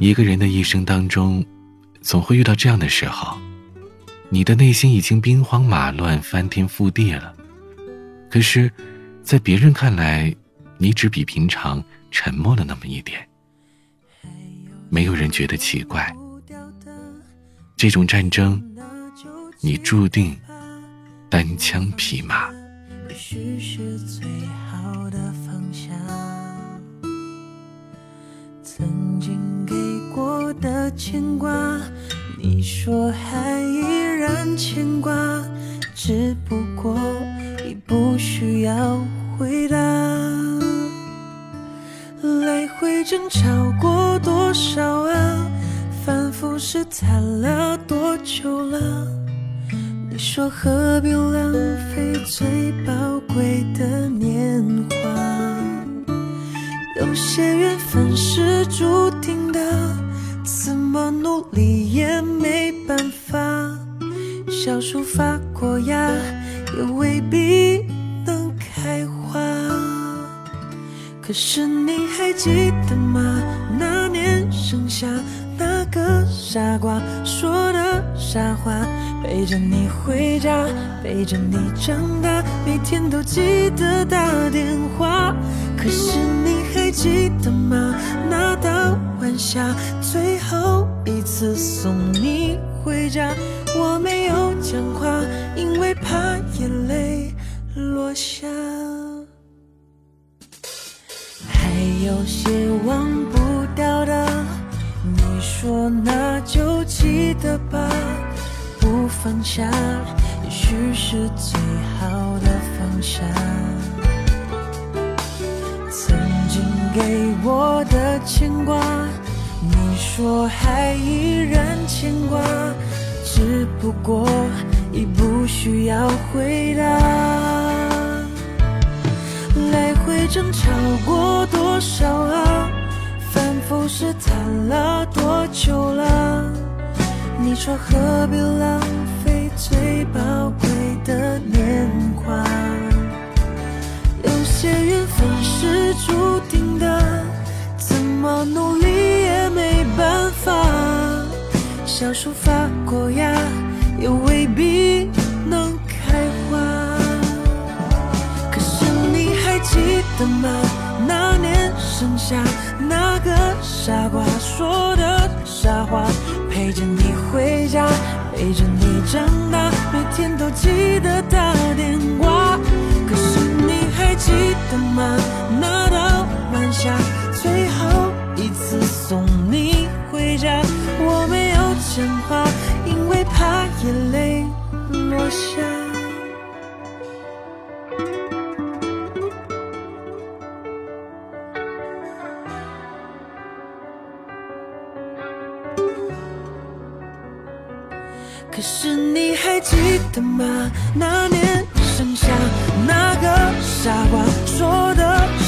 一个人的一生当中，总会遇到这样的时候，你的内心已经兵荒马乱、翻天覆地了，可是，在别人看来，你只比平常沉默了那么一点。没有人觉得奇怪。这种战争，你注定单枪匹马。也许是最好的方向。牵挂，你说还依然牵挂，只不过已不需要回答。来回争吵过多少啊？反复试探了多久了？你说何必浪费最宝贵的年华？有些缘分是注定的，怎么努力也没办法。小树发过芽，也未必能开花。可是你还记得吗？那年盛夏，那个傻瓜说的傻话，陪着你回家，陪着你长大，每天都记得打电话。可是你还记得吗？那晚霞，最后一次送你回家，我没有讲话，因为怕眼泪落下。还有些忘不掉的，你说那就记得吧，不放下，也许是最好的方向。给我的牵挂，你说还依然牵挂，只不过已不需要回答。来回争吵过多少啊？反复试探了多久了？你说何必浪费最宝贵的年小树发过芽，也未必能开花。可是你还。记得吗？那年盛夏，那个傻瓜说的傻话，陪着你回家，陪着你长大，每天都记得打电话。可是你还记得吗？那道晚霞，最后一次送，讲话，因为怕眼泪落下。可是你还记得吗？那年盛夏，那个傻瓜说的傻，